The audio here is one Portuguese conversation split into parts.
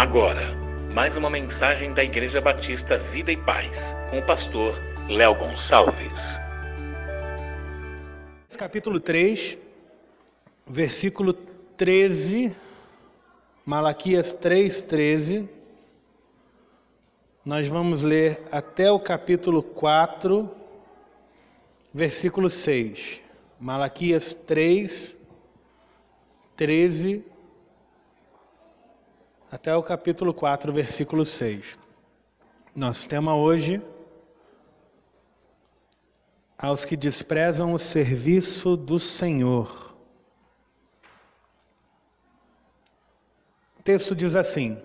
Agora, mais uma mensagem da Igreja Batista Vida e Paz, com o pastor Léo Gonçalves. Capítulo 3, versículo 13, Malaquias 3, 13. Nós vamos ler até o capítulo 4, versículo 6. Malaquias 3, 13 até o capítulo 4, versículo 6. Nosso tema hoje aos que desprezam o serviço do Senhor. O texto diz assim: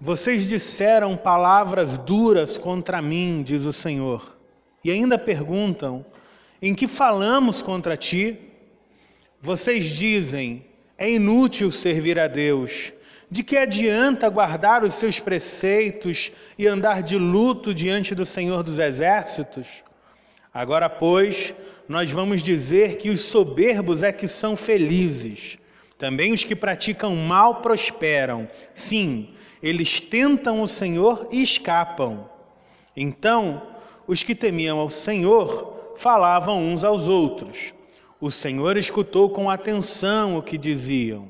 Vocês disseram palavras duras contra mim, diz o Senhor, e ainda perguntam: Em que falamos contra ti? Vocês dizem: É inútil servir a Deus. De que adianta guardar os seus preceitos e andar de luto diante do Senhor dos Exércitos? Agora, pois, nós vamos dizer que os soberbos é que são felizes. Também os que praticam mal prosperam. Sim, eles tentam o Senhor e escapam. Então, os que temiam ao Senhor falavam uns aos outros. O Senhor escutou com atenção o que diziam.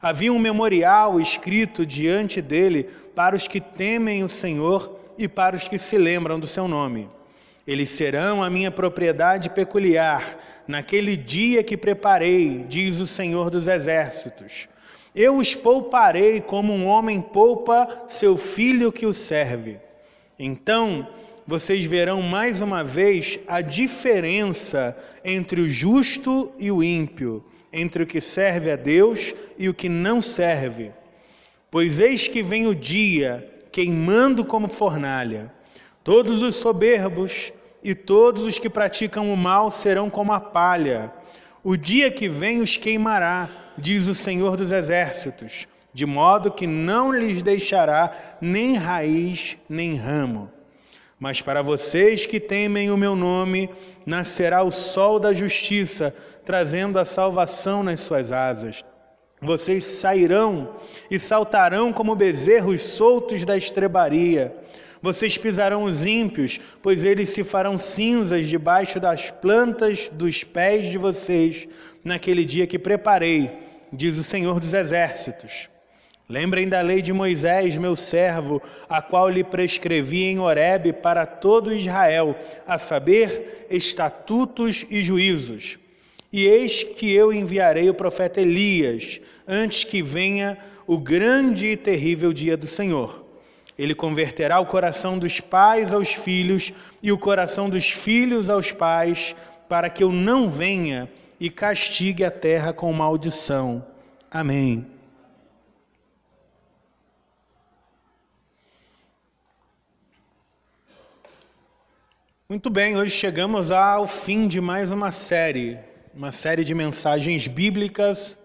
Havia um memorial escrito diante dele para os que temem o Senhor e para os que se lembram do seu nome. Eles serão a minha propriedade peculiar, naquele dia que preparei, diz o Senhor dos Exércitos. Eu os pouparei como um homem poupa seu filho que o serve. Então vocês verão mais uma vez a diferença entre o justo e o ímpio, entre o que serve a Deus e o que não serve. Pois eis que vem o dia, queimando como fornalha. Todos os soberbos e todos os que praticam o mal serão como a palha. O dia que vem os queimará, diz o Senhor dos Exércitos, de modo que não lhes deixará nem raiz nem ramo. Mas para vocês que temem o meu nome, nascerá o sol da justiça, trazendo a salvação nas suas asas. Vocês sairão e saltarão como bezerros soltos da estrebaria. Vocês pisarão os ímpios, pois eles se farão cinzas debaixo das plantas dos pés de vocês, naquele dia que preparei, diz o Senhor dos Exércitos. Lembrem da lei de Moisés, meu servo, a qual lhe prescrevi em Horebe para todo Israel, a saber, estatutos e juízos. E eis que eu enviarei o profeta Elias, antes que venha o grande e terrível dia do Senhor. Ele converterá o coração dos pais aos filhos e o coração dos filhos aos pais, para que eu não venha e castigue a terra com maldição. Amém. Muito bem, hoje chegamos ao fim de mais uma série, uma série de mensagens bíblicas,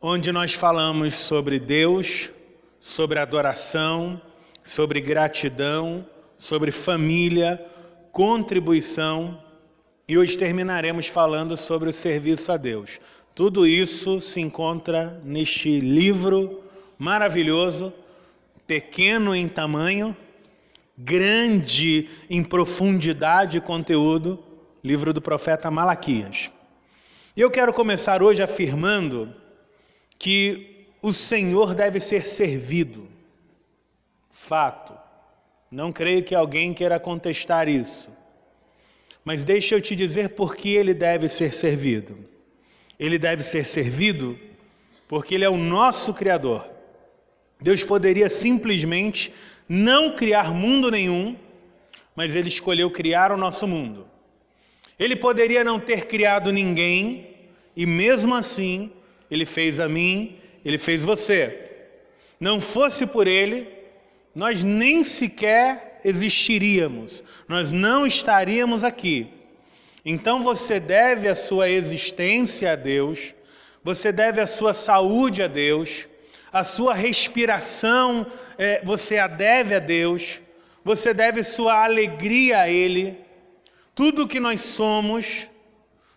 onde nós falamos sobre Deus, sobre adoração, sobre gratidão, sobre família, contribuição e hoje terminaremos falando sobre o serviço a Deus. Tudo isso se encontra neste livro maravilhoso, pequeno em tamanho, grande em profundidade e conteúdo, livro do profeta Malaquias. E eu quero começar hoje afirmando que o Senhor deve ser servido. Fato. Não creio que alguém queira contestar isso. Mas deixa eu te dizer por que ele deve ser servido. Ele deve ser servido porque ele é o nosso Criador. Deus poderia simplesmente não criar mundo nenhum, mas ele escolheu criar o nosso mundo. Ele poderia não ter criado ninguém, e mesmo assim, ele fez a mim, ele fez você. Não fosse por ele, nós nem sequer existiríamos, nós não estaríamos aqui. Então você deve a sua existência a Deus, você deve a sua saúde a Deus, a sua respiração é, você a deve a Deus, você deve sua alegria a Ele, tudo que nós somos,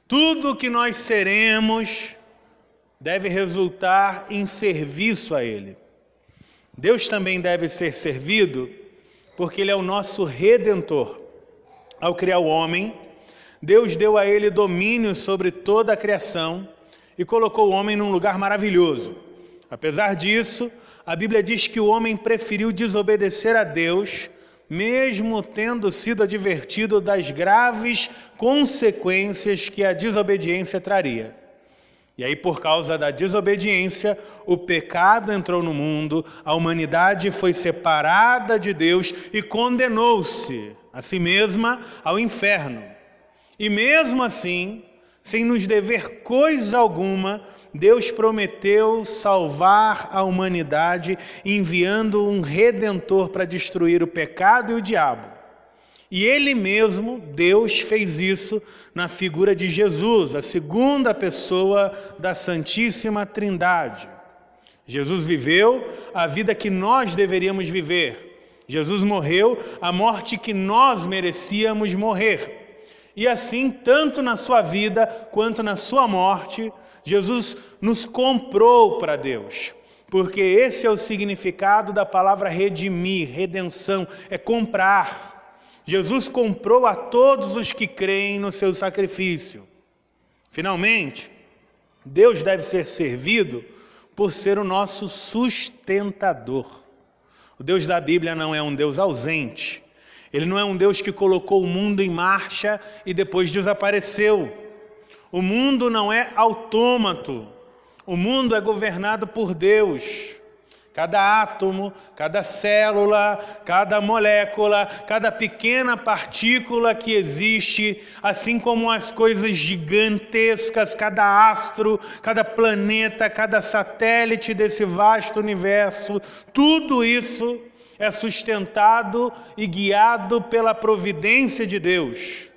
tudo que nós seremos, deve resultar em serviço a Ele. Deus também deve ser servido porque Ele é o nosso redentor. Ao criar o homem, Deus deu a ele domínio sobre toda a criação e colocou o homem num lugar maravilhoso. Apesar disso, a Bíblia diz que o homem preferiu desobedecer a Deus, mesmo tendo sido advertido das graves consequências que a desobediência traria. E aí, por causa da desobediência, o pecado entrou no mundo, a humanidade foi separada de Deus e condenou-se a si mesma ao inferno. E mesmo assim, sem nos dever coisa alguma, Deus prometeu salvar a humanidade, enviando um redentor para destruir o pecado e o diabo. E ele mesmo, Deus, fez isso na figura de Jesus, a segunda pessoa da Santíssima Trindade. Jesus viveu a vida que nós deveríamos viver. Jesus morreu a morte que nós merecíamos morrer. E assim, tanto na sua vida quanto na sua morte, Jesus nos comprou para Deus. Porque esse é o significado da palavra redimir, redenção, é comprar. Jesus comprou a todos os que creem no seu sacrifício. Finalmente, Deus deve ser servido por ser o nosso sustentador. O Deus da Bíblia não é um Deus ausente. Ele não é um Deus que colocou o mundo em marcha e depois desapareceu. O mundo não é autômato. O mundo é governado por Deus. Cada átomo, cada célula, cada molécula, cada pequena partícula que existe, assim como as coisas gigantescas, cada astro, cada planeta, cada satélite desse vasto universo, tudo isso é sustentado e guiado pela providência de Deus.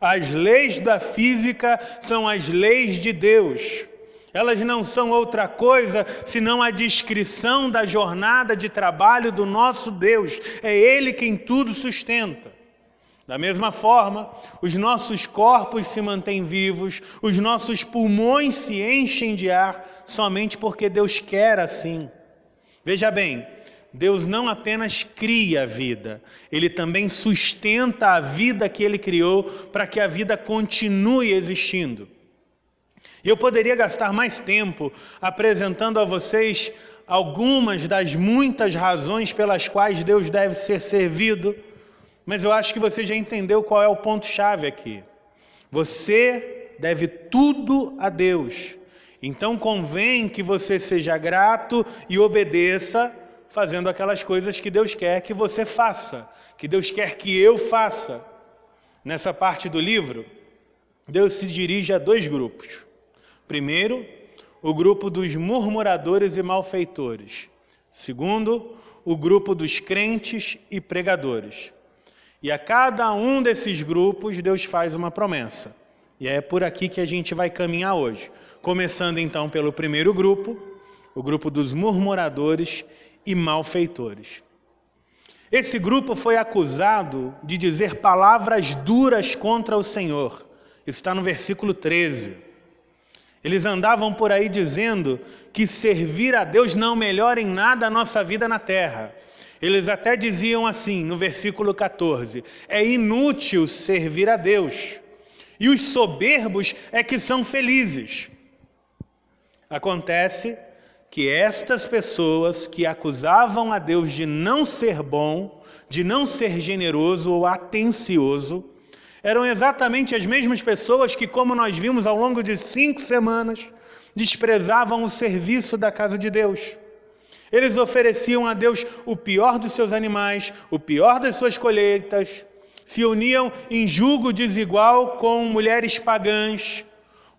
As leis da física são as leis de Deus. Elas não são outra coisa senão a descrição da jornada de trabalho do nosso Deus. É Ele quem tudo sustenta. Da mesma forma, os nossos corpos se mantêm vivos, os nossos pulmões se enchem de ar somente porque Deus quer assim. Veja bem, Deus não apenas cria a vida, Ele também sustenta a vida que Ele criou para que a vida continue existindo. Eu poderia gastar mais tempo apresentando a vocês algumas das muitas razões pelas quais Deus deve ser servido, mas eu acho que você já entendeu qual é o ponto-chave aqui. Você deve tudo a Deus. Então convém que você seja grato e obedeça, fazendo aquelas coisas que Deus quer que você faça, que Deus quer que eu faça. Nessa parte do livro, Deus se dirige a dois grupos. Primeiro, o grupo dos murmuradores e malfeitores. Segundo, o grupo dos crentes e pregadores. E a cada um desses grupos, Deus faz uma promessa. E é por aqui que a gente vai caminhar hoje. Começando então pelo primeiro grupo, o grupo dos murmuradores e malfeitores. Esse grupo foi acusado de dizer palavras duras contra o Senhor. Isso está no versículo 13. Eles andavam por aí dizendo que servir a Deus não melhora em nada a nossa vida na terra. Eles até diziam assim, no versículo 14: é inútil servir a Deus, e os soberbos é que são felizes. Acontece que estas pessoas que acusavam a Deus de não ser bom, de não ser generoso ou atencioso, eram exatamente as mesmas pessoas que, como nós vimos ao longo de cinco semanas, desprezavam o serviço da casa de Deus. Eles ofereciam a Deus o pior dos seus animais, o pior das suas colheitas, se uniam em julgo desigual com mulheres pagãs,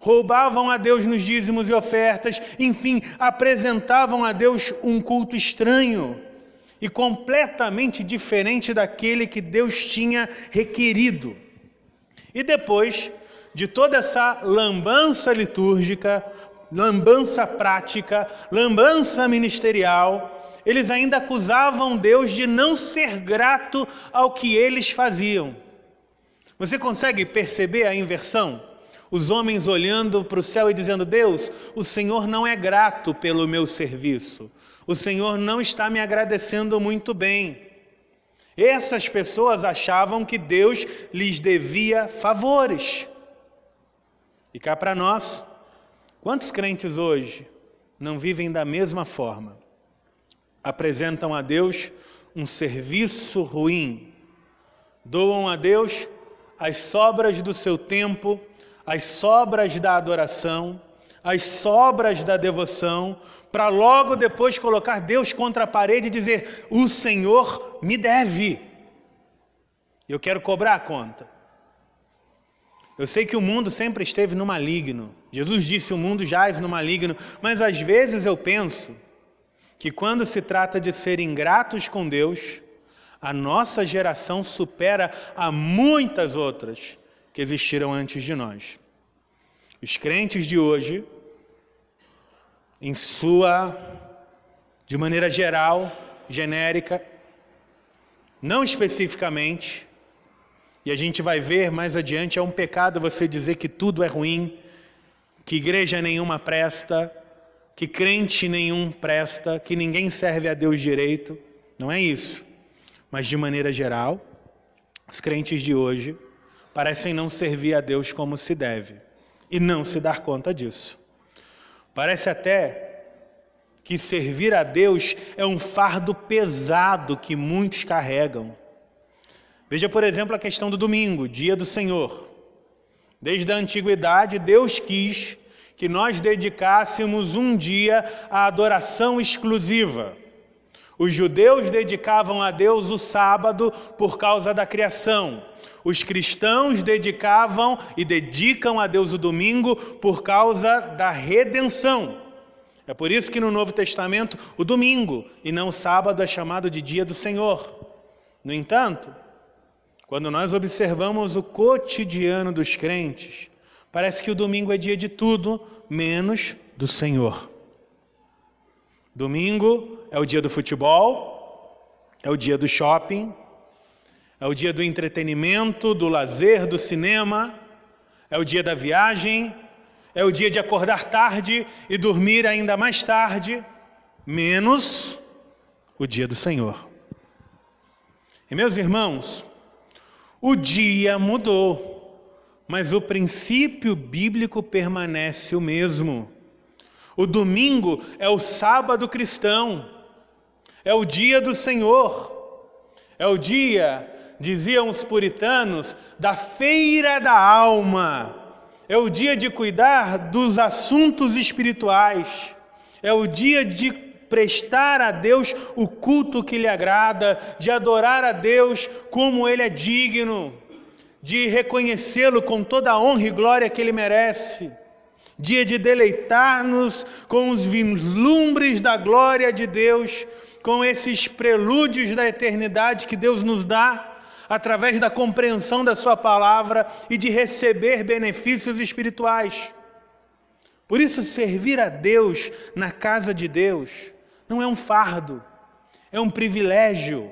roubavam a Deus nos dízimos e ofertas, enfim, apresentavam a Deus um culto estranho e completamente diferente daquele que Deus tinha requerido. E depois de toda essa lambança litúrgica, lambança prática, lambança ministerial, eles ainda acusavam Deus de não ser grato ao que eles faziam. Você consegue perceber a inversão? Os homens olhando para o céu e dizendo: Deus, o Senhor não é grato pelo meu serviço, o Senhor não está me agradecendo muito bem. Essas pessoas achavam que Deus lhes devia favores. E cá para nós, quantos crentes hoje não vivem da mesma forma? Apresentam a Deus um serviço ruim, doam a Deus as sobras do seu tempo, as sobras da adoração, as sobras da devoção, para logo depois colocar Deus contra a parede e dizer: O Senhor me deve. Eu quero cobrar a conta. Eu sei que o mundo sempre esteve no maligno. Jesus disse: O mundo jaz no maligno. Mas às vezes eu penso que quando se trata de ser ingratos com Deus, a nossa geração supera a muitas outras que existiram antes de nós. Os crentes de hoje em sua, de maneira geral, genérica, não especificamente, e a gente vai ver mais adiante, é um pecado você dizer que tudo é ruim, que igreja nenhuma presta, que crente nenhum presta, que ninguém serve a Deus direito. Não é isso. Mas de maneira geral, os crentes de hoje parecem não servir a Deus como se deve e não se dar conta disso. Parece até que servir a Deus é um fardo pesado que muitos carregam. Veja, por exemplo, a questão do domingo, dia do Senhor. Desde a antiguidade, Deus quis que nós dedicássemos um dia à adoração exclusiva. Os judeus dedicavam a Deus o sábado por causa da criação. Os cristãos dedicavam e dedicam a Deus o domingo por causa da redenção. É por isso que no Novo Testamento o domingo e não o sábado é chamado de dia do Senhor. No entanto, quando nós observamos o cotidiano dos crentes, parece que o domingo é dia de tudo menos do Senhor. Domingo é o dia do futebol, é o dia do shopping, é o dia do entretenimento, do lazer, do cinema, é o dia da viagem, é o dia de acordar tarde e dormir ainda mais tarde, menos o dia do Senhor. E meus irmãos, o dia mudou, mas o princípio bíblico permanece o mesmo. O domingo é o sábado cristão, é o dia do Senhor, é o dia, diziam os puritanos, da feira da alma, é o dia de cuidar dos assuntos espirituais, é o dia de prestar a Deus o culto que lhe agrada, de adorar a Deus como ele é digno, de reconhecê-lo com toda a honra e glória que ele merece. Dia de deleitar-nos com os vislumbres da glória de Deus, com esses prelúdios da eternidade que Deus nos dá através da compreensão da Sua palavra e de receber benefícios espirituais. Por isso, servir a Deus na casa de Deus não é um fardo, é um privilégio.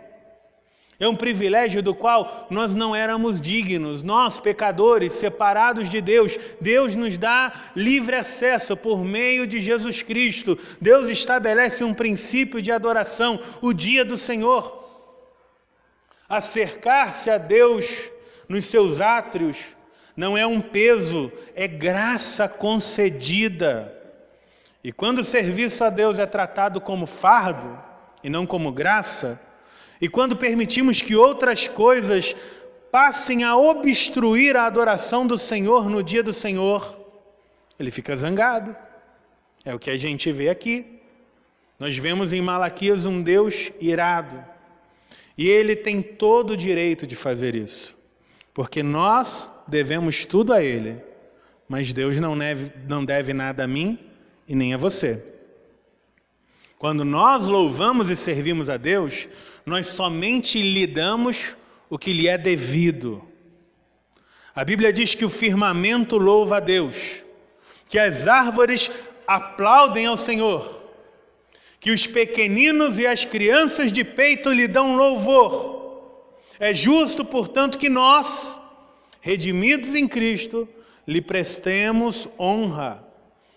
É um privilégio do qual nós não éramos dignos, nós, pecadores, separados de Deus. Deus nos dá livre acesso por meio de Jesus Cristo. Deus estabelece um princípio de adoração, o dia do Senhor. Acercar-se a Deus nos seus átrios não é um peso, é graça concedida. E quando o serviço a Deus é tratado como fardo e não como graça, e quando permitimos que outras coisas passem a obstruir a adoração do Senhor no dia do Senhor, ele fica zangado. É o que a gente vê aqui. Nós vemos em Malaquias um Deus irado. E ele tem todo o direito de fazer isso. Porque nós devemos tudo a ele. Mas Deus não deve, não deve nada a mim e nem a você. Quando nós louvamos e servimos a Deus, nós somente lhe damos o que lhe é devido. A Bíblia diz que o firmamento louva a Deus, que as árvores aplaudem ao Senhor, que os pequeninos e as crianças de peito lhe dão louvor. É justo, portanto, que nós, redimidos em Cristo, lhe prestemos honra.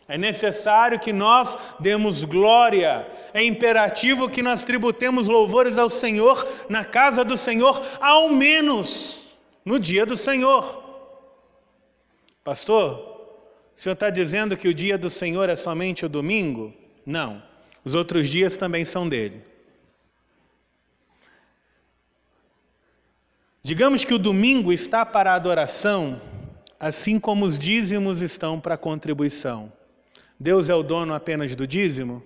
É necessário que nós demos glória, é imperativo que nós tributemos louvores ao Senhor na casa do Senhor, ao menos no dia do Senhor. Pastor, o senhor está dizendo que o dia do Senhor é somente o domingo? Não, os outros dias também são dele. Digamos que o domingo está para a adoração, assim como os dízimos estão para a contribuição. Deus é o dono apenas do dízimo?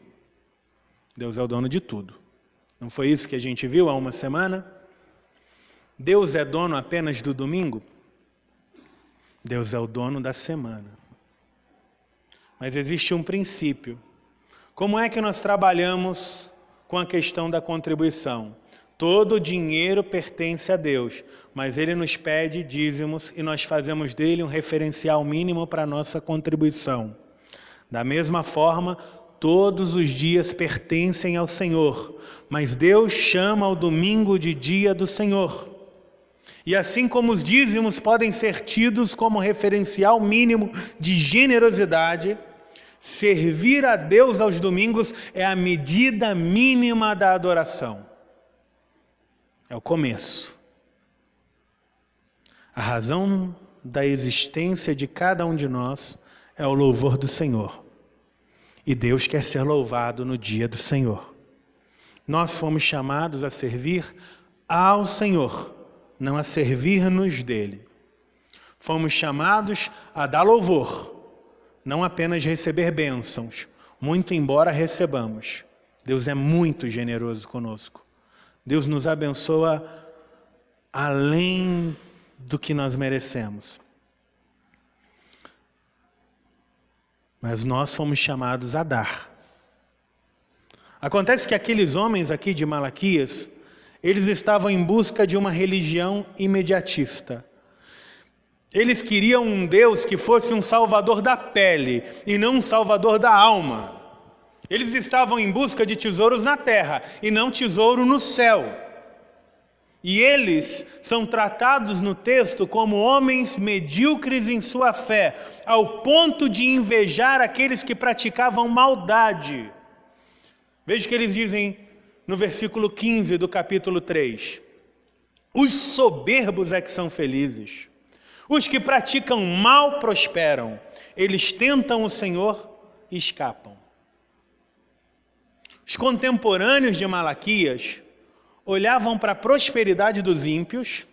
Deus é o dono de tudo. Não foi isso que a gente viu há uma semana? Deus é dono apenas do domingo? Deus é o dono da semana. Mas existe um princípio. Como é que nós trabalhamos com a questão da contribuição? Todo o dinheiro pertence a Deus, mas Ele nos pede dízimos e nós fazemos dele um referencial mínimo para a nossa contribuição. Da mesma forma, todos os dias pertencem ao Senhor, mas Deus chama o domingo de dia do Senhor. E assim como os dízimos podem ser tidos como referencial mínimo de generosidade, servir a Deus aos domingos é a medida mínima da adoração. É o começo. A razão da existência de cada um de nós é o louvor do Senhor. E Deus quer ser louvado no dia do Senhor. Nós fomos chamados a servir ao Senhor, não a servir-nos dele. Fomos chamados a dar louvor, não apenas receber bênçãos, muito embora recebamos. Deus é muito generoso conosco. Deus nos abençoa além do que nós merecemos. Mas nós fomos chamados a dar. Acontece que aqueles homens aqui de Malaquias, eles estavam em busca de uma religião imediatista. Eles queriam um Deus que fosse um salvador da pele e não um salvador da alma. Eles estavam em busca de tesouros na terra e não tesouro no céu. E eles são tratados no texto como homens medíocres em sua fé, ao ponto de invejar aqueles que praticavam maldade. Veja que eles dizem no versículo 15 do capítulo 3: Os soberbos é que são felizes, os que praticam mal prosperam, eles tentam o Senhor e escapam. Os contemporâneos de Malaquias olhavam para a prosperidade dos ímpios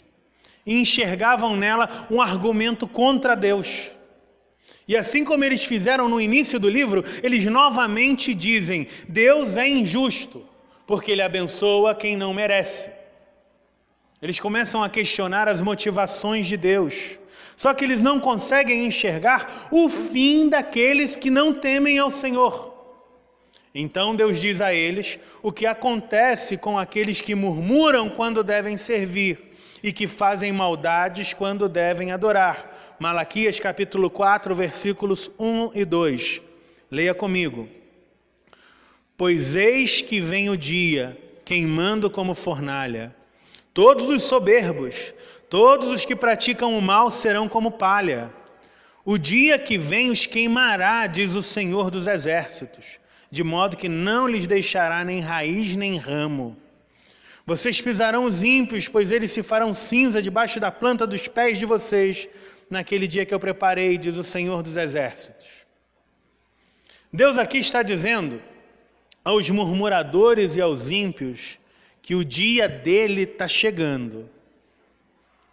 e enxergavam nela um argumento contra Deus. E assim como eles fizeram no início do livro, eles novamente dizem: Deus é injusto, porque ele abençoa quem não merece. Eles começam a questionar as motivações de Deus. Só que eles não conseguem enxergar o fim daqueles que não temem ao Senhor. Então Deus diz a eles o que acontece com aqueles que murmuram quando devem servir e que fazem maldades quando devem adorar. Malaquias capítulo 4, versículos 1 e 2. Leia comigo. Pois eis que vem o dia, queimando como fornalha. Todos os soberbos, todos os que praticam o mal serão como palha. O dia que vem os queimará, diz o Senhor dos Exércitos de modo que não lhes deixará nem raiz nem ramo. Vocês pisarão os ímpios, pois eles se farão cinza debaixo da planta dos pés de vocês, naquele dia que eu preparei, diz o Senhor dos Exércitos. Deus aqui está dizendo aos murmuradores e aos ímpios que o dia dele está chegando.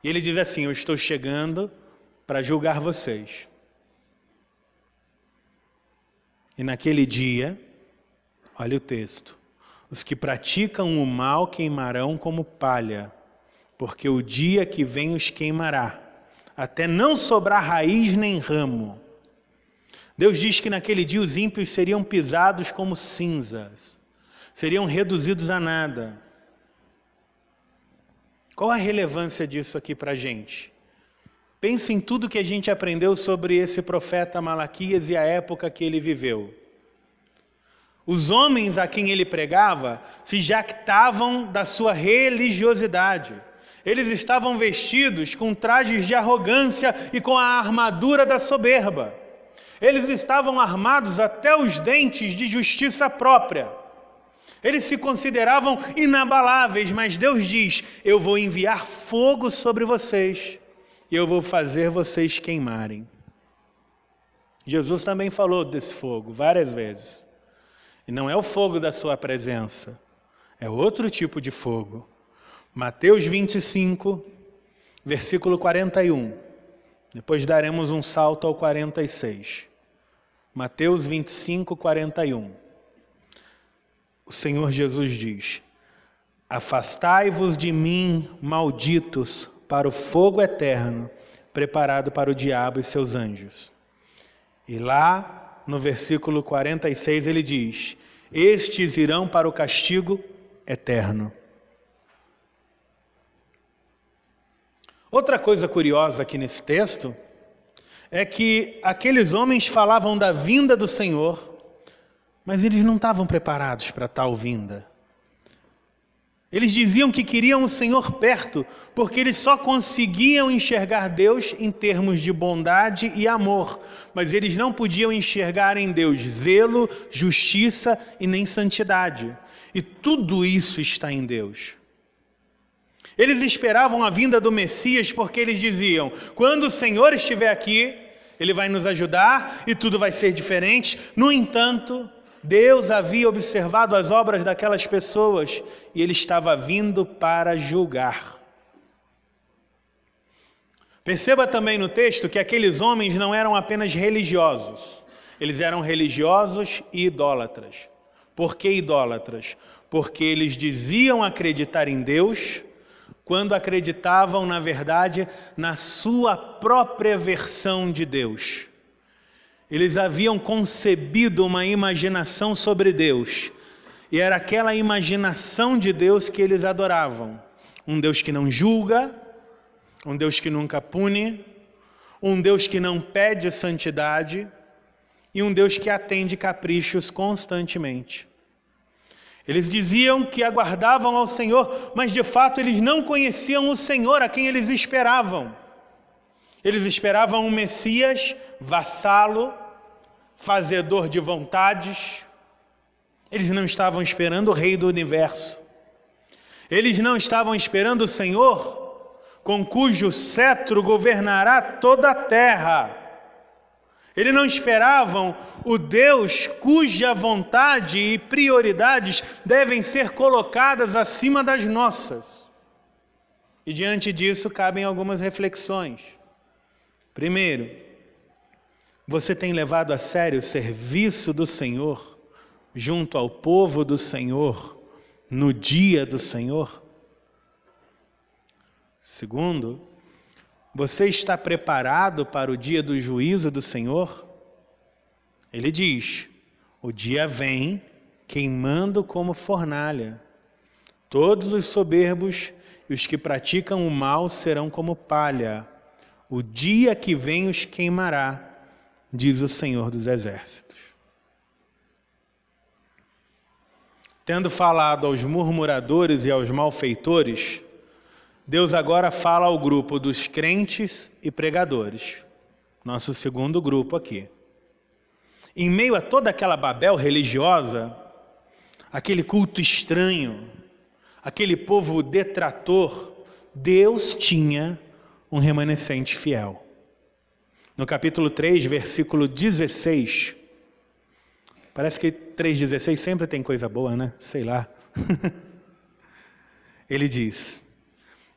E ele diz assim: Eu estou chegando para julgar vocês. E naquele dia, Olha o texto. Os que praticam o mal queimarão como palha, porque o dia que vem os queimará, até não sobrar raiz nem ramo. Deus diz que naquele dia os ímpios seriam pisados como cinzas, seriam reduzidos a nada. Qual a relevância disso aqui para a gente? Pense em tudo que a gente aprendeu sobre esse profeta Malaquias e a época que ele viveu. Os homens a quem ele pregava se jactavam da sua religiosidade. Eles estavam vestidos com trajes de arrogância e com a armadura da soberba. Eles estavam armados até os dentes de justiça própria. Eles se consideravam inabaláveis, mas Deus diz: Eu vou enviar fogo sobre vocês eu vou fazer vocês queimarem. Jesus também falou desse fogo várias vezes. E não é o fogo da sua presença, é outro tipo de fogo. Mateus 25, versículo 41. Depois daremos um salto ao 46. Mateus 25, 41. O Senhor Jesus diz: Afastai-vos de mim, malditos, para o fogo eterno, preparado para o diabo e seus anjos. E lá, no versículo 46, ele diz: Estes irão para o castigo eterno. Outra coisa curiosa aqui nesse texto é que aqueles homens falavam da vinda do Senhor, mas eles não estavam preparados para tal vinda. Eles diziam que queriam o Senhor perto, porque eles só conseguiam enxergar Deus em termos de bondade e amor, mas eles não podiam enxergar em Deus zelo, justiça e nem santidade. E tudo isso está em Deus. Eles esperavam a vinda do Messias porque eles diziam: quando o Senhor estiver aqui, ele vai nos ajudar e tudo vai ser diferente. No entanto, Deus havia observado as obras daquelas pessoas e ele estava vindo para julgar. Perceba também no texto que aqueles homens não eram apenas religiosos, eles eram religiosos e idólatras. Por que idólatras? Porque eles diziam acreditar em Deus, quando acreditavam, na verdade, na sua própria versão de Deus. Eles haviam concebido uma imaginação sobre Deus, e era aquela imaginação de Deus que eles adoravam. Um Deus que não julga, um Deus que nunca pune, um Deus que não pede santidade e um Deus que atende caprichos constantemente. Eles diziam que aguardavam ao Senhor, mas de fato eles não conheciam o Senhor a quem eles esperavam. Eles esperavam um Messias vassalo, fazedor de vontades. Eles não estavam esperando o Rei do universo. Eles não estavam esperando o Senhor, com cujo cetro governará toda a terra. Eles não esperavam o Deus cuja vontade e prioridades devem ser colocadas acima das nossas. E diante disso cabem algumas reflexões. Primeiro, você tem levado a sério o serviço do Senhor junto ao povo do Senhor no dia do Senhor? Segundo, você está preparado para o dia do juízo do Senhor? Ele diz: O dia vem queimando como fornalha. Todos os soberbos e os que praticam o mal serão como palha. O dia que vem os queimará, diz o Senhor dos Exércitos. Tendo falado aos murmuradores e aos malfeitores, Deus agora fala ao grupo dos crentes e pregadores, nosso segundo grupo aqui. Em meio a toda aquela Babel religiosa, aquele culto estranho, aquele povo detrator, Deus tinha um remanescente fiel. No capítulo 3, versículo 16, parece que 3,16 sempre tem coisa boa, né? Sei lá. Ele diz: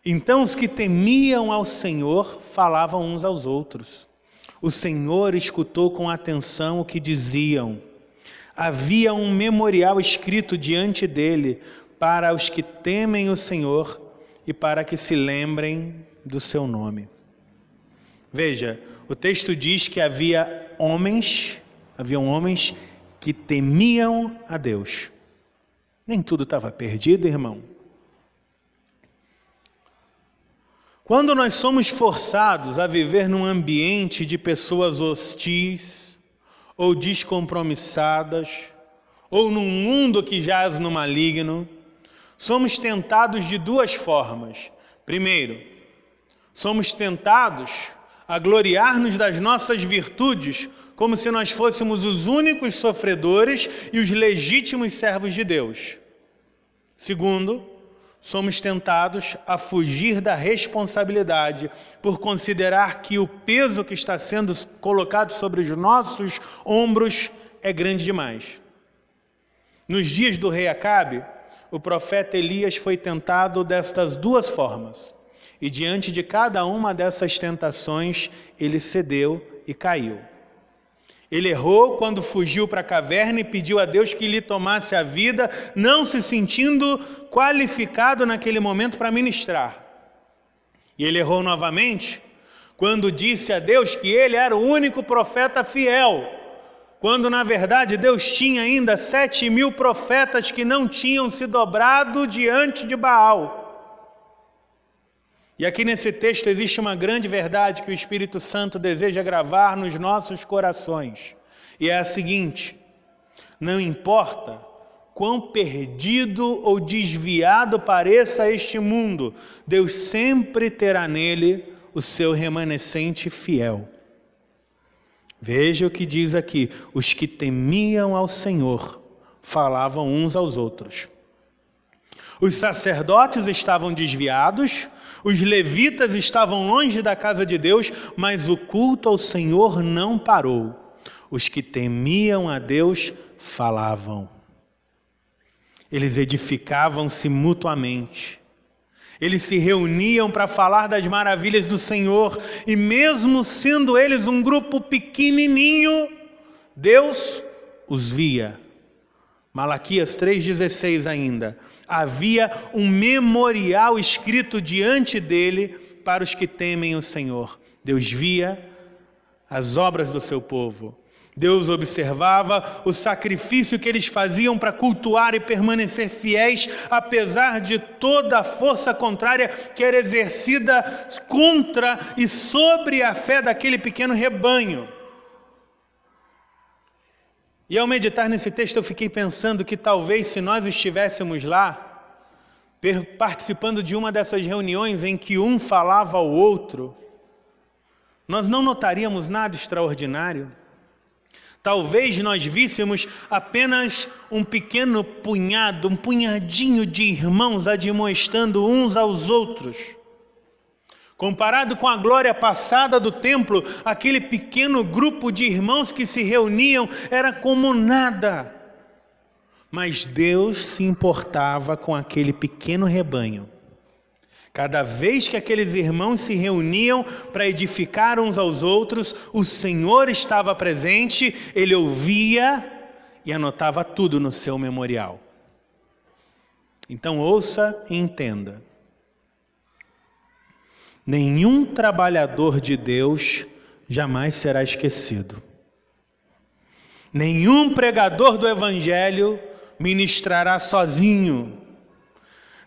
Então os que temiam ao Senhor falavam uns aos outros o Senhor escutou com atenção o que diziam. Havia um memorial escrito diante dele para os que temem o Senhor e para que se lembrem do seu nome. Veja, o texto diz que havia homens, haviam homens que temiam a Deus. Nem tudo estava perdido, irmão. Quando nós somos forçados a viver num ambiente de pessoas hostis ou descompromissadas, ou num mundo que jaz no maligno, somos tentados de duas formas. Primeiro, somos tentados a gloriar-nos das nossas virtudes, como se nós fôssemos os únicos sofredores e os legítimos servos de Deus. Segundo, somos tentados a fugir da responsabilidade por considerar que o peso que está sendo colocado sobre os nossos ombros é grande demais. Nos dias do rei Acabe, o profeta Elias foi tentado destas duas formas. E diante de cada uma dessas tentações, ele cedeu e caiu. Ele errou quando fugiu para a caverna e pediu a Deus que lhe tomasse a vida, não se sentindo qualificado naquele momento para ministrar. E ele errou novamente quando disse a Deus que ele era o único profeta fiel, quando na verdade Deus tinha ainda sete mil profetas que não tinham se dobrado diante de Baal. E aqui nesse texto existe uma grande verdade que o Espírito Santo deseja gravar nos nossos corações. E é a seguinte: não importa quão perdido ou desviado pareça este mundo, Deus sempre terá nele o seu remanescente fiel. Veja o que diz aqui: os que temiam ao Senhor falavam uns aos outros. Os sacerdotes estavam desviados, os levitas estavam longe da casa de Deus, mas o culto ao Senhor não parou. Os que temiam a Deus falavam. Eles edificavam-se mutuamente. Eles se reuniam para falar das maravilhas do Senhor, e mesmo sendo eles um grupo pequenininho, Deus os via. Malaquias 3,16 ainda havia um memorial escrito diante dele para os que temem o Senhor. Deus via as obras do seu povo. Deus observava o sacrifício que eles faziam para cultuar e permanecer fiéis, apesar de toda a força contrária que era exercida contra e sobre a fé daquele pequeno rebanho. E ao meditar nesse texto, eu fiquei pensando que talvez se nós estivéssemos lá, participando de uma dessas reuniões em que um falava ao outro, nós não notaríamos nada extraordinário. Talvez nós víssemos apenas um pequeno punhado, um punhadinho de irmãos admoestando uns aos outros. Comparado com a glória passada do templo, aquele pequeno grupo de irmãos que se reuniam era como nada. Mas Deus se importava com aquele pequeno rebanho. Cada vez que aqueles irmãos se reuniam para edificar uns aos outros, o Senhor estava presente, ele ouvia e anotava tudo no seu memorial. Então ouça e entenda. Nenhum trabalhador de Deus jamais será esquecido. Nenhum pregador do Evangelho ministrará sozinho.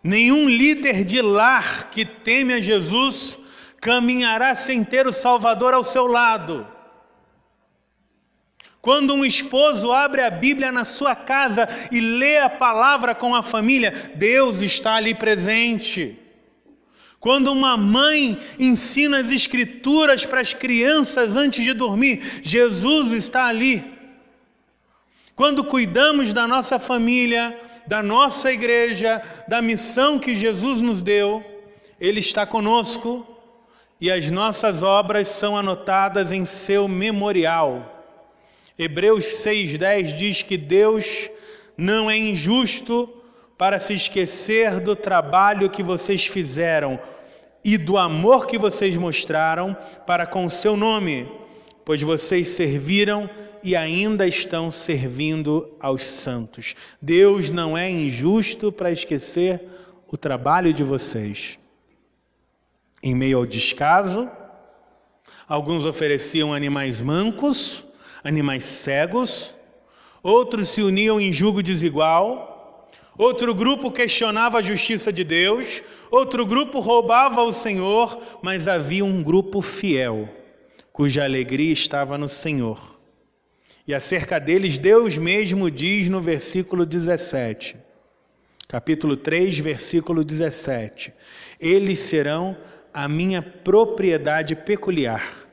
Nenhum líder de lar que teme a Jesus caminhará sem ter o Salvador ao seu lado. Quando um esposo abre a Bíblia na sua casa e lê a palavra com a família, Deus está ali presente. Quando uma mãe ensina as Escrituras para as crianças antes de dormir, Jesus está ali. Quando cuidamos da nossa família, da nossa igreja, da missão que Jesus nos deu, Ele está conosco e as nossas obras são anotadas em seu memorial. Hebreus 6,10 diz que Deus não é injusto para se esquecer do trabalho que vocês fizeram e do amor que vocês mostraram para com o seu nome, pois vocês serviram e ainda estão servindo aos santos. Deus não é injusto para esquecer o trabalho de vocês. Em meio ao descaso, alguns ofereciam animais mancos, animais cegos, outros se uniam em julgo desigual Outro grupo questionava a justiça de Deus, outro grupo roubava o Senhor, mas havia um grupo fiel, cuja alegria estava no Senhor. E acerca deles, Deus mesmo diz no versículo 17: capítulo 3, versículo 17. Eles serão a minha propriedade peculiar.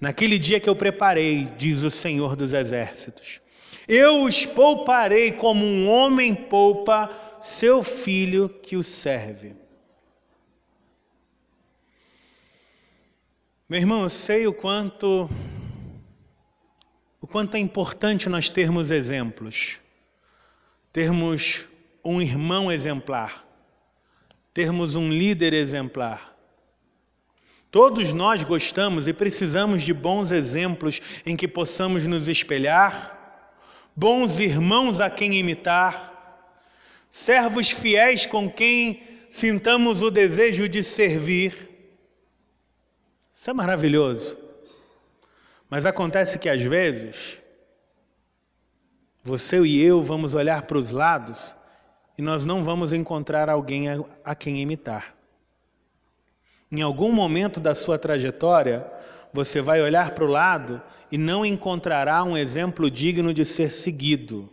Naquele dia que eu preparei, diz o Senhor dos Exércitos, eu os pouparei como um homem poupa seu filho que o serve. Meu irmão, eu sei o quanto o quanto é importante nós termos exemplos, termos um irmão exemplar, termos um líder exemplar. Todos nós gostamos e precisamos de bons exemplos em que possamos nos espelhar, bons irmãos a quem imitar, servos fiéis com quem sintamos o desejo de servir. Isso é maravilhoso. Mas acontece que às vezes você e eu vamos olhar para os lados e nós não vamos encontrar alguém a, a quem imitar. Em algum momento da sua trajetória, você vai olhar para o lado e não encontrará um exemplo digno de ser seguido.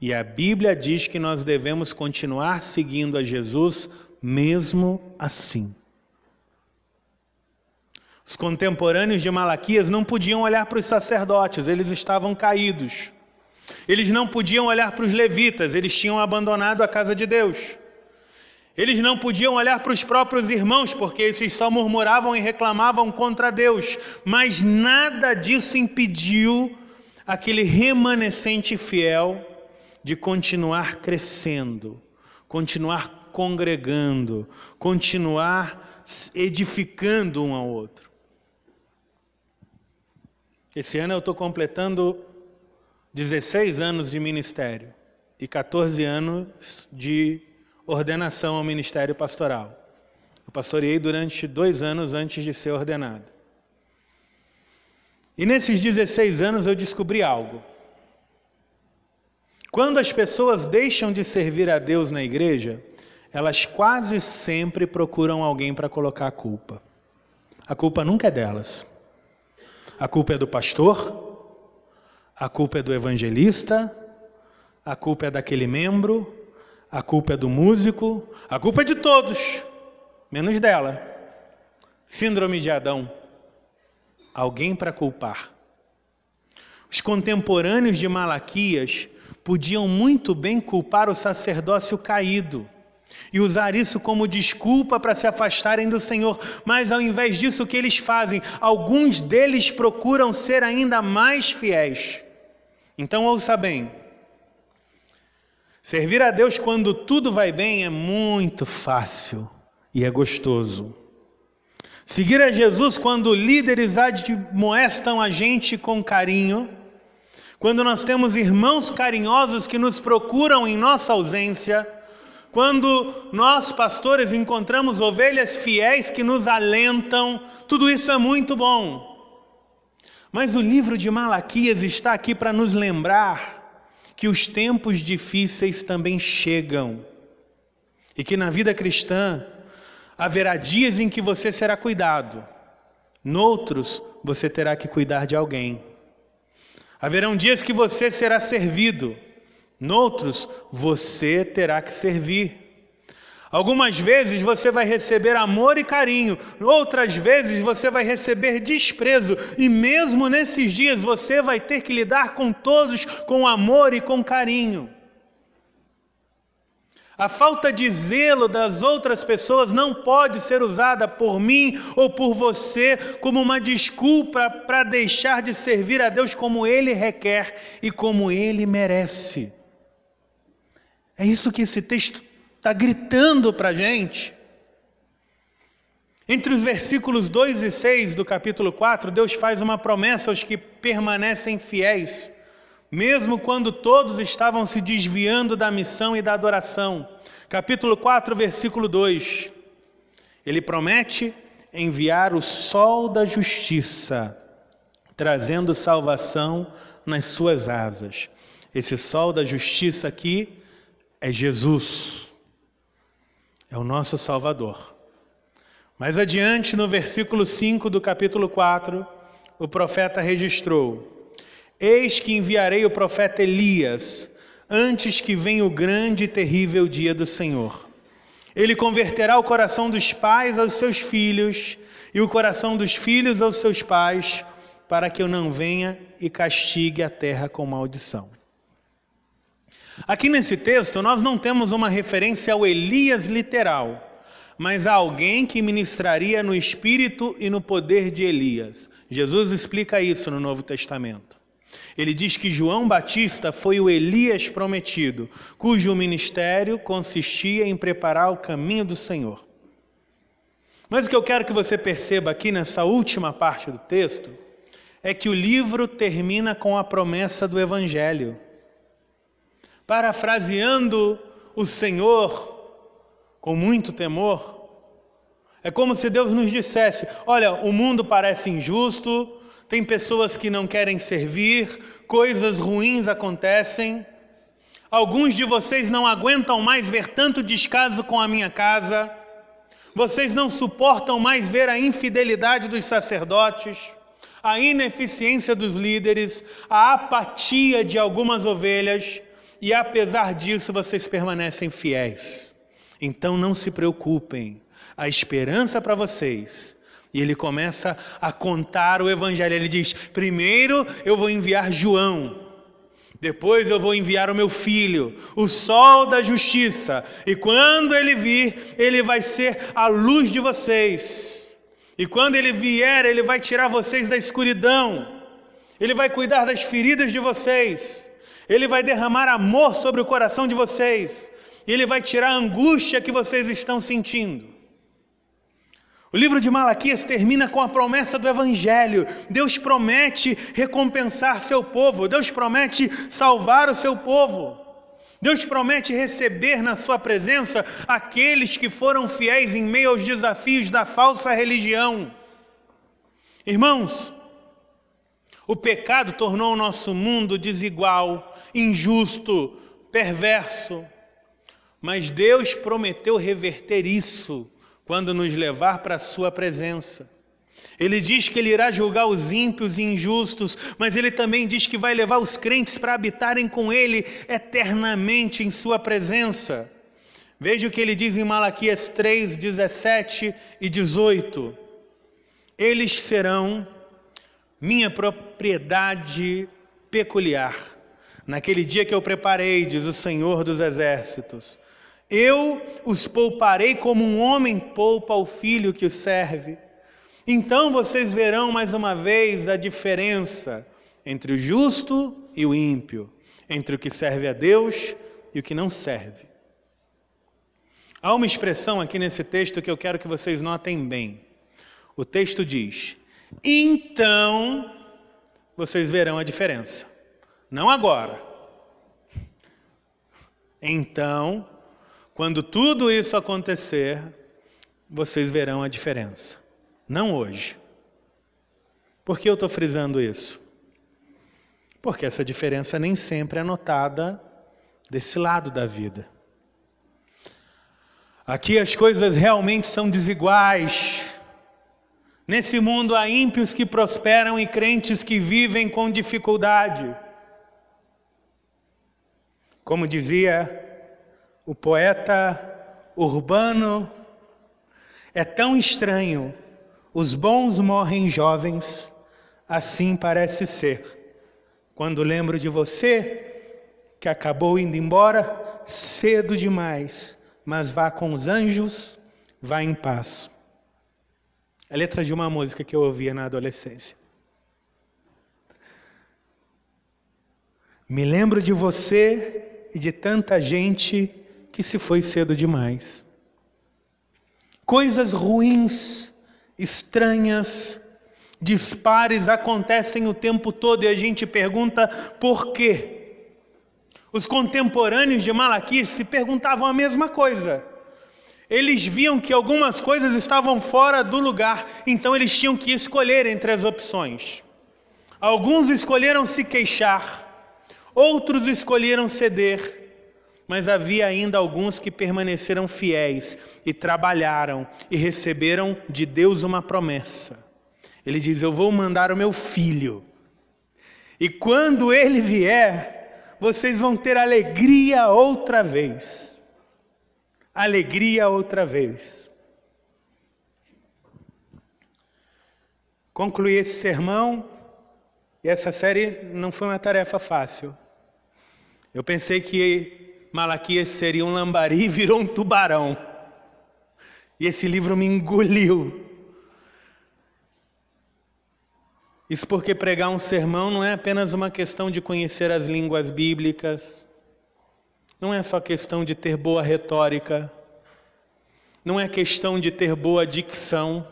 E a Bíblia diz que nós devemos continuar seguindo a Jesus mesmo assim. Os contemporâneos de Malaquias não podiam olhar para os sacerdotes, eles estavam caídos. Eles não podiam olhar para os levitas, eles tinham abandonado a casa de Deus. Eles não podiam olhar para os próprios irmãos, porque esses só murmuravam e reclamavam contra Deus, mas nada disso impediu aquele remanescente fiel de continuar crescendo, continuar congregando, continuar edificando um ao outro. Esse ano eu estou completando 16 anos de ministério e 14 anos de ordenação ao ministério pastoral. Eu pastoreei durante dois anos antes de ser ordenado. E nesses 16 anos eu descobri algo. Quando as pessoas deixam de servir a Deus na igreja, elas quase sempre procuram alguém para colocar a culpa. A culpa nunca é delas. A culpa é do pastor, a culpa é do evangelista, a culpa é daquele membro, a culpa é do músico, a culpa é de todos, menos dela. Síndrome de Adão. Alguém para culpar. Os contemporâneos de Malaquias podiam muito bem culpar o sacerdócio caído e usar isso como desculpa para se afastarem do Senhor, mas ao invés disso, o que eles fazem? Alguns deles procuram ser ainda mais fiéis. Então, ouça bem: Servir a Deus quando tudo vai bem é muito fácil e é gostoso. Seguir a Jesus quando líderes admoestam a gente com carinho, quando nós temos irmãos carinhosos que nos procuram em nossa ausência, quando nós, pastores, encontramos ovelhas fiéis que nos alentam, tudo isso é muito bom. Mas o livro de Malaquias está aqui para nos lembrar que os tempos difíceis também chegam e que na vida cristã haverá dias em que você será cuidado, noutros você terá que cuidar de alguém. Haverão dias que você será servido, noutros você terá que servir. Algumas vezes você vai receber amor e carinho, outras vezes você vai receber desprezo, e mesmo nesses dias você vai ter que lidar com todos com amor e com carinho. A falta de zelo das outras pessoas não pode ser usada por mim ou por você como uma desculpa para deixar de servir a Deus como Ele requer e como Ele merece. É isso que esse texto está gritando para a gente. Entre os versículos 2 e 6 do capítulo 4, Deus faz uma promessa aos que permanecem fiéis, mesmo quando todos estavam se desviando da missão e da adoração. Capítulo 4, versículo 2. Ele promete enviar o sol da justiça, trazendo salvação nas suas asas. Esse sol da justiça aqui é Jesus é o nosso Salvador. Mais adiante, no versículo 5 do capítulo 4, o profeta registrou: Eis que enviarei o profeta Elias antes que venha o grande e terrível dia do Senhor. Ele converterá o coração dos pais aos seus filhos e o coração dos filhos aos seus pais, para que eu não venha e castigue a terra com maldição. Aqui nesse texto, nós não temos uma referência ao Elias literal, mas a alguém que ministraria no espírito e no poder de Elias. Jesus explica isso no Novo Testamento. Ele diz que João Batista foi o Elias prometido, cujo ministério consistia em preparar o caminho do Senhor. Mas o que eu quero que você perceba aqui nessa última parte do texto é que o livro termina com a promessa do Evangelho. Parafraseando o Senhor com muito temor, é como se Deus nos dissesse: olha, o mundo parece injusto, tem pessoas que não querem servir, coisas ruins acontecem. Alguns de vocês não aguentam mais ver tanto descaso com a minha casa. Vocês não suportam mais ver a infidelidade dos sacerdotes, a ineficiência dos líderes, a apatia de algumas ovelhas, e apesar disso vocês permanecem fiéis. Então não se preocupem, a esperança para vocês e ele começa a contar o evangelho. Ele diz: primeiro eu vou enviar João, depois eu vou enviar o meu filho, o sol da justiça, e quando ele vir, ele vai ser a luz de vocês. E quando ele vier, ele vai tirar vocês da escuridão, ele vai cuidar das feridas de vocês, ele vai derramar amor sobre o coração de vocês, e ele vai tirar a angústia que vocês estão sentindo. O livro de Malaquias termina com a promessa do Evangelho. Deus promete recompensar seu povo, Deus promete salvar o seu povo. Deus promete receber na sua presença aqueles que foram fiéis em meio aos desafios da falsa religião. Irmãos, o pecado tornou o nosso mundo desigual, injusto, perverso. Mas Deus prometeu reverter isso quando nos levar para a Sua presença. Ele diz que Ele irá julgar os ímpios e injustos, mas Ele também diz que vai levar os crentes para habitarem com Ele eternamente em Sua presença. Veja o que ele diz em Malaquias 3, 17 e 18: Eles serão minha propriedade peculiar. Naquele dia que eu preparei, diz o Senhor dos Exércitos, eu os pouparei como um homem poupa o filho que o serve. Então vocês verão mais uma vez a diferença entre o justo e o ímpio, entre o que serve a Deus e o que não serve. Há uma expressão aqui nesse texto que eu quero que vocês notem bem. O texto diz: Então vocês verão a diferença. Não agora. Então quando tudo isso acontecer, vocês verão a diferença. Não hoje. Por que eu estou frisando isso? Porque essa diferença nem sempre é notada desse lado da vida. Aqui as coisas realmente são desiguais. Nesse mundo há ímpios que prosperam e crentes que vivem com dificuldade. Como dizia o poeta urbano, é tão estranho, os bons morrem jovens, assim parece ser. Quando lembro de você, que acabou indo embora cedo demais, mas vá com os anjos, vá em paz. A letra de uma música que eu ouvia na adolescência. Me lembro de você e de tanta gente que se foi cedo demais. Coisas ruins, estranhas, dispares acontecem o tempo todo e a gente pergunta por quê. Os contemporâneos de Malaquias se perguntavam a mesma coisa. Eles viam que algumas coisas estavam fora do lugar, então eles tinham que escolher entre as opções. Alguns escolheram se queixar, outros escolheram ceder, mas havia ainda alguns que permaneceram fiéis e trabalharam e receberam de Deus uma promessa. Ele diz: Eu vou mandar o meu filho, e quando ele vier, vocês vão ter alegria outra vez. Alegria outra vez. Concluí esse sermão e essa série não foi uma tarefa fácil. Eu pensei que Malaquias seria um lambari e virou um tubarão. E esse livro me engoliu. Isso porque pregar um sermão não é apenas uma questão de conhecer as línguas bíblicas, não é só questão de ter boa retórica, não é questão de ter boa dicção.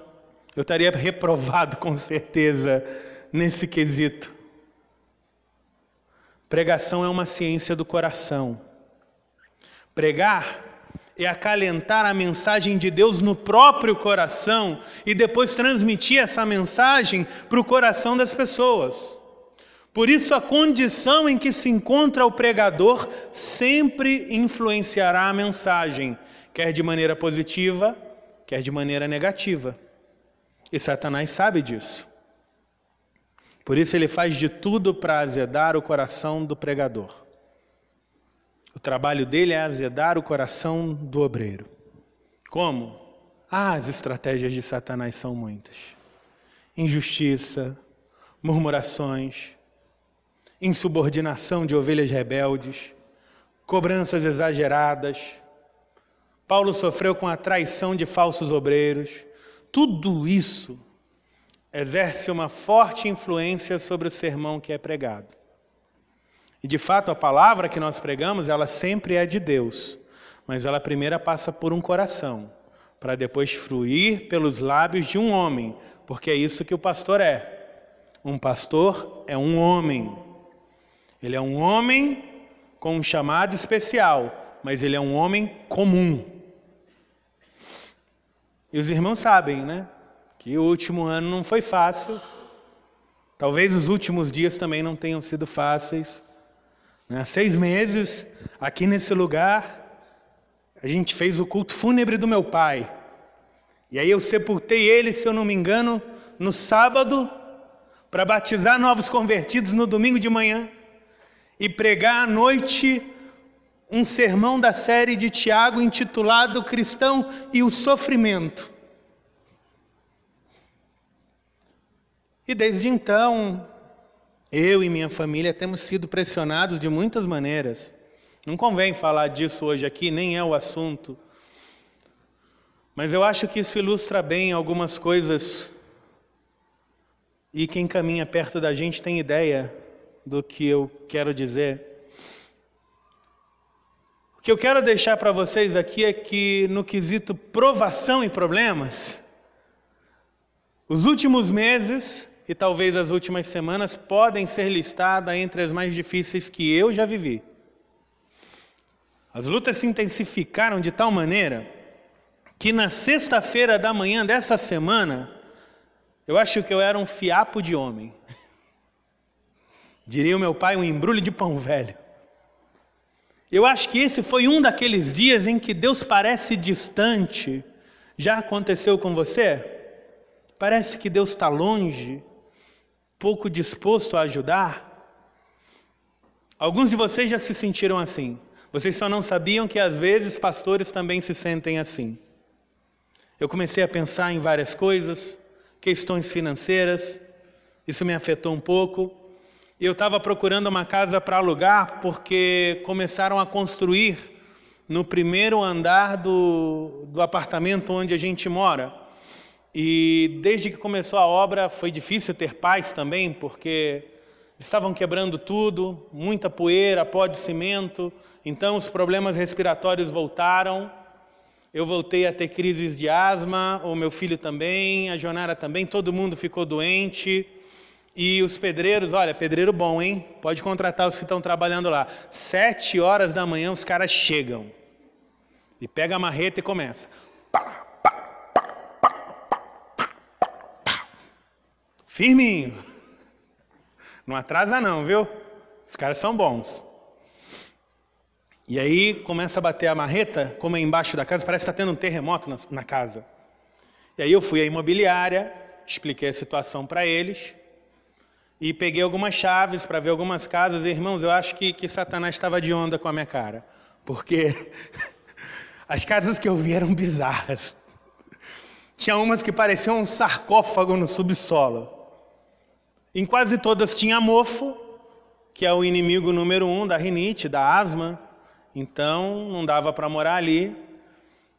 Eu estaria reprovado com certeza nesse quesito. Pregação é uma ciência do coração. Pregar é acalentar a mensagem de Deus no próprio coração e depois transmitir essa mensagem para o coração das pessoas. Por isso, a condição em que se encontra o pregador sempre influenciará a mensagem, quer de maneira positiva, quer de maneira negativa. E Satanás sabe disso. Por isso, ele faz de tudo para azedar o coração do pregador. O trabalho dele é azedar o coração do obreiro. Como? Ah, as estratégias de Satanás são muitas: injustiça, murmurações, insubordinação de ovelhas rebeldes, cobranças exageradas. Paulo sofreu com a traição de falsos obreiros. Tudo isso exerce uma forte influência sobre o sermão que é pregado. E de fato, a palavra que nós pregamos, ela sempre é de Deus, mas ela primeiro passa por um coração, para depois fluir pelos lábios de um homem, porque é isso que o pastor é. Um pastor é um homem. Ele é um homem com um chamado especial, mas ele é um homem comum. E os irmãos sabem, né? Que o último ano não foi fácil. Talvez os últimos dias também não tenham sido fáceis. Né, seis meses, aqui nesse lugar, a gente fez o culto fúnebre do meu pai. E aí eu sepultei ele, se eu não me engano, no sábado, para batizar novos convertidos no domingo de manhã e pregar à noite um sermão da série de Tiago intitulado Cristão e o Sofrimento. E desde então, eu e minha família temos sido pressionados de muitas maneiras. Não convém falar disso hoje aqui, nem é o assunto. Mas eu acho que isso ilustra bem algumas coisas. E quem caminha perto da gente tem ideia do que eu quero dizer. O que eu quero deixar para vocês aqui é que, no quesito provação e problemas, os últimos meses e talvez as últimas semanas podem ser listadas entre as mais difíceis que eu já vivi. As lutas se intensificaram de tal maneira que na sexta-feira da manhã dessa semana, eu acho que eu era um fiapo de homem. Diria o meu pai, um embrulho de pão velho. Eu acho que esse foi um daqueles dias em que Deus parece distante. Já aconteceu com você? Parece que Deus está longe pouco disposto a ajudar? Alguns de vocês já se sentiram assim. Vocês só não sabiam que às vezes pastores também se sentem assim. Eu comecei a pensar em várias coisas, questões financeiras, isso me afetou um pouco. Eu estava procurando uma casa para alugar porque começaram a construir no primeiro andar do, do apartamento onde a gente mora. E desde que começou a obra foi difícil ter paz também, porque estavam quebrando tudo, muita poeira, pó de cimento, então os problemas respiratórios voltaram. Eu voltei a ter crises de asma, o meu filho também, a Jonara também, todo mundo ficou doente. E os pedreiros, olha, pedreiro bom, hein? Pode contratar os que estão trabalhando lá. Sete horas da manhã os caras chegam. E pega a marreta e começa. Pá, Firminho. Não atrasa não, viu? Os caras são bons. E aí começa a bater a marreta, como é embaixo da casa, parece que está tendo um terremoto na, na casa. E aí eu fui à imobiliária, expliquei a situação para eles. e peguei algumas chaves para ver algumas casas. E, irmãos, eu acho que, que Satanás estava de onda com a minha cara, porque as casas que eu vi eram bizarras. Tinha umas que pareciam um sarcófago no subsolo. Em quase todas tinha mofo, que é o inimigo número um da rinite, da asma. Então não dava para morar ali.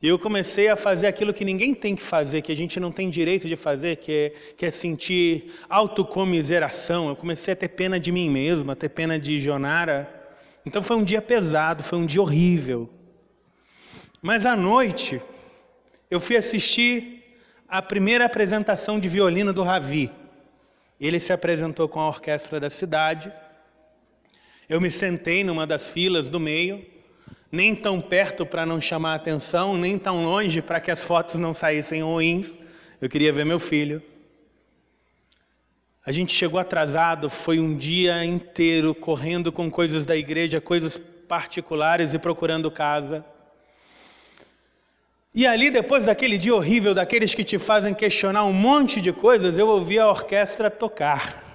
E eu comecei a fazer aquilo que ninguém tem que fazer, que a gente não tem direito de fazer, que é, que é sentir autocomiseração. Eu comecei a ter pena de mim mesmo, a ter pena de Jonara. Então foi um dia pesado, foi um dia horrível. Mas à noite, eu fui assistir a primeira apresentação de violino do Ravi. Ele se apresentou com a orquestra da cidade. Eu me sentei numa das filas do meio nem tão perto para não chamar atenção, nem tão longe para que as fotos não saíssem ruins. Eu queria ver meu filho. A gente chegou atrasado, foi um dia inteiro correndo com coisas da igreja, coisas particulares e procurando casa. E ali, depois daquele dia horrível, daqueles que te fazem questionar um monte de coisas, eu ouvi a orquestra tocar.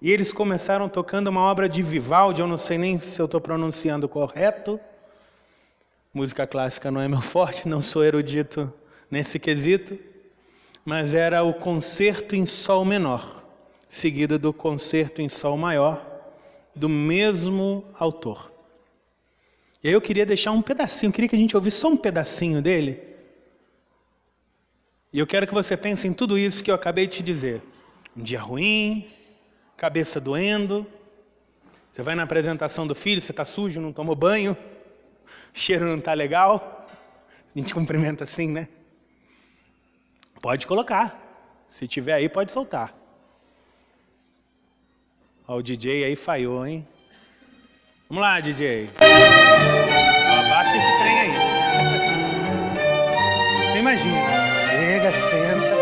E eles começaram tocando uma obra de Vivaldi, eu não sei nem se eu estou pronunciando correto. Música clássica não é meu forte, não sou erudito nesse quesito, mas era o concerto em sol menor, seguido do concerto em sol maior, do mesmo autor. Eu queria deixar um pedacinho, queria que a gente ouvisse só um pedacinho dele. E eu quero que você pense em tudo isso que eu acabei de te dizer. Um dia ruim, cabeça doendo. Você vai na apresentação do filho, você está sujo, não tomou banho, cheiro não está legal. A gente cumprimenta assim, né? Pode colocar. Se tiver aí, pode soltar. Ó, o DJ aí falhou, hein? Vamos lá, DJ. Abaixa esse trem aí. Você imagina. Chega, senta.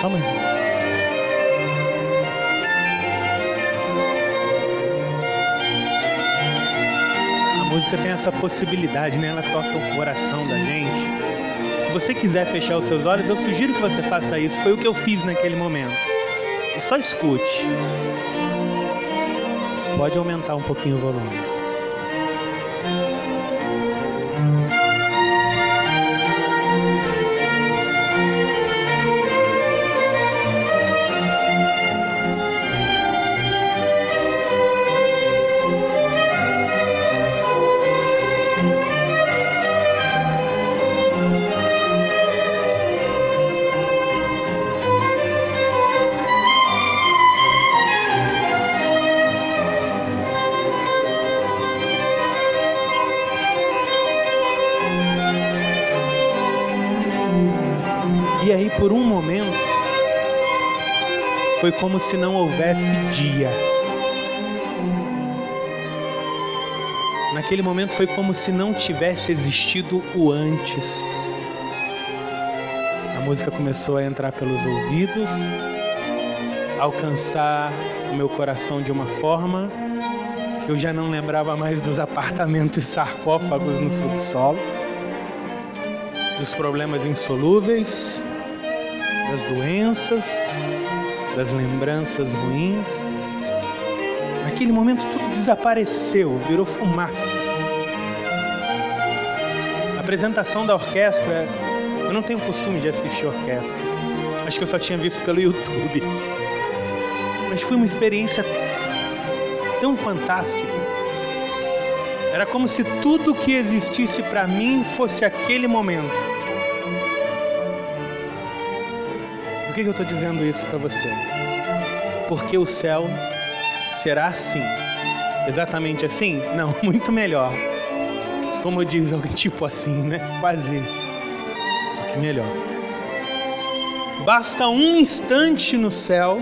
Só mais um. A música tem essa possibilidade, né? Ela toca o coração da gente. Se você quiser fechar os seus olhos, eu sugiro que você faça isso. Foi o que eu fiz naquele momento. E só escute. Pode aumentar um pouquinho o volume. Foi como se não houvesse dia. Naquele momento foi como se não tivesse existido o antes. A música começou a entrar pelos ouvidos, alcançar o meu coração de uma forma que eu já não lembrava mais dos apartamentos sarcófagos no subsolo, dos problemas insolúveis, das doenças, das lembranças ruins. Naquele momento tudo desapareceu, virou fumaça. A apresentação da orquestra, eu não tenho costume de assistir orquestras. Acho que eu só tinha visto pelo YouTube. Mas foi uma experiência tão fantástica. Era como se tudo que existisse para mim fosse aquele momento. Por que eu estou dizendo isso para você? Porque o céu será assim. Exatamente assim? Não, muito melhor. Como diz alguém, tipo assim, né? Quase. Só que melhor. Basta um instante no céu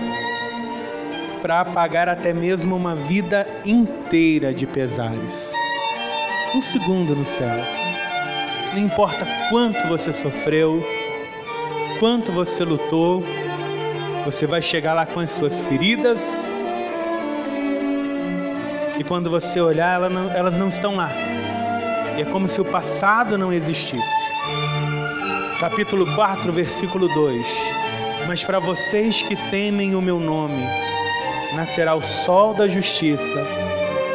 para apagar até mesmo uma vida inteira de pesares. Um segundo no céu. Não importa quanto você sofreu, quanto você lutou, você vai chegar lá com as suas feridas. E quando você olhar, elas não, elas não estão lá. E é como se o passado não existisse. Capítulo 4, versículo 2. Mas para vocês que temem o meu nome, nascerá o sol da justiça,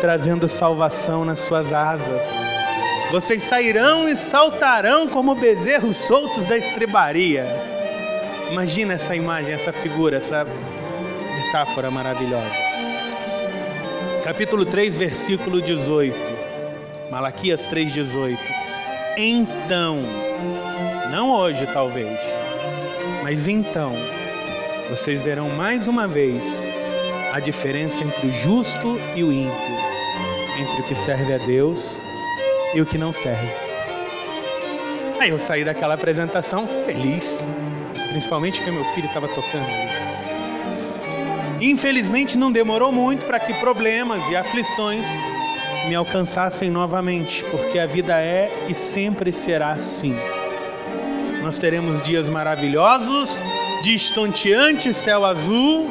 trazendo salvação nas suas asas. Vocês sairão e saltarão como bezerros soltos da estrebaria. Imagina essa imagem, essa figura, essa metáfora maravilhosa. Capítulo 3, versículo 18. Malaquias 3:18. Então, não hoje talvez, mas então vocês verão mais uma vez a diferença entre o justo e o ímpio, entre o que serve a Deus e o que não serve. Aí eu saí daquela apresentação feliz, principalmente porque meu filho estava tocando ali. Infelizmente não demorou muito para que problemas e aflições me alcançassem novamente, porque a vida é e sempre será assim. Nós teremos dias maravilhosos, de estonteante céu azul,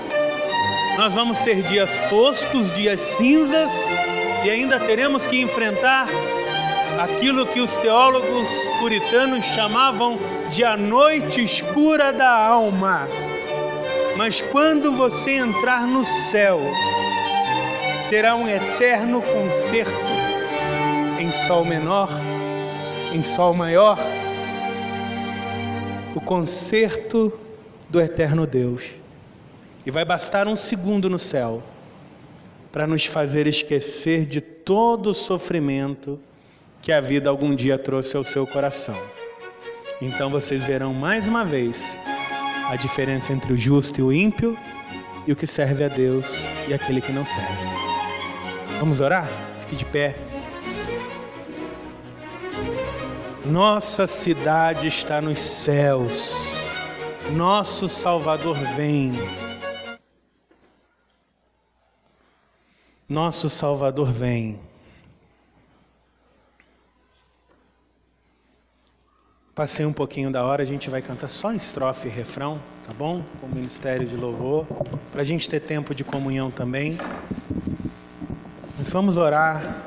nós vamos ter dias foscos, dias cinzas, e ainda teremos que enfrentar aquilo que os teólogos puritanos chamavam de a noite escura da alma. Mas quando você entrar no céu, será um eterno concerto em sol menor, em sol maior, o concerto do eterno Deus. E vai bastar um segundo no céu para nos fazer esquecer de todo o sofrimento que a vida algum dia trouxe ao seu coração. Então vocês verão mais uma vez a diferença entre o justo e o ímpio e o que serve a Deus e aquele que não serve. Vamos orar? Fique de pé. Nossa cidade está nos céus. Nosso Salvador vem. Nosso Salvador vem. Passei um pouquinho da hora, a gente vai cantar só estrofe e refrão, tá bom? Com o Ministério de Louvor, para a gente ter tempo de comunhão também. Nós vamos orar.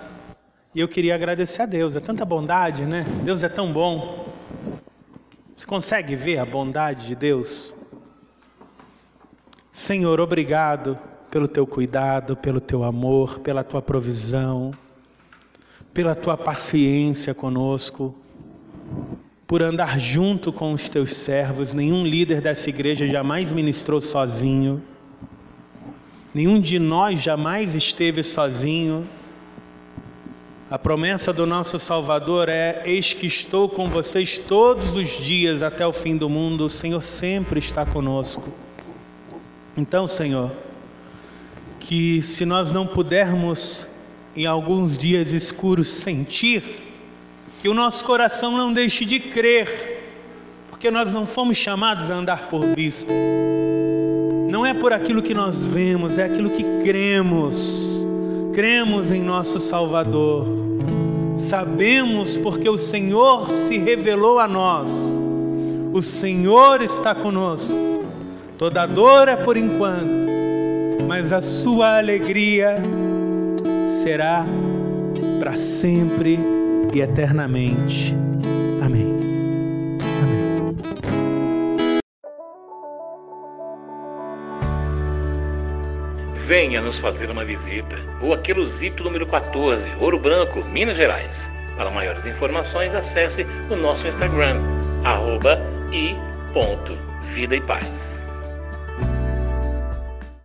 E eu queria agradecer a Deus, é tanta bondade, né? Deus é tão bom. Você consegue ver a bondade de Deus? Senhor, obrigado pelo teu cuidado, pelo teu amor, pela tua provisão, pela tua paciência conosco por andar junto com os teus servos. Nenhum líder dessa igreja jamais ministrou sozinho. Nenhum de nós jamais esteve sozinho. A promessa do nosso Salvador é: Eis que estou com vocês todos os dias até o fim do mundo. O Senhor sempre está conosco. Então, Senhor, que se nós não pudermos em alguns dias escuros sentir, que o nosso coração não deixe de crer, porque nós não fomos chamados a andar por vista. Não é por aquilo que nós vemos, é aquilo que cremos. Cremos em nosso Salvador. Sabemos porque o Senhor se revelou a nós. O Senhor está conosco. Toda dor é por enquanto, mas a sua alegria será para sempre e eternamente. Amém. Amém. Venha nos fazer uma visita. Rua Queluzito, número 14, Ouro Branco, Minas Gerais. Para maiores informações, acesse o nosso Instagram, arroba e ponto, Vida e Paz.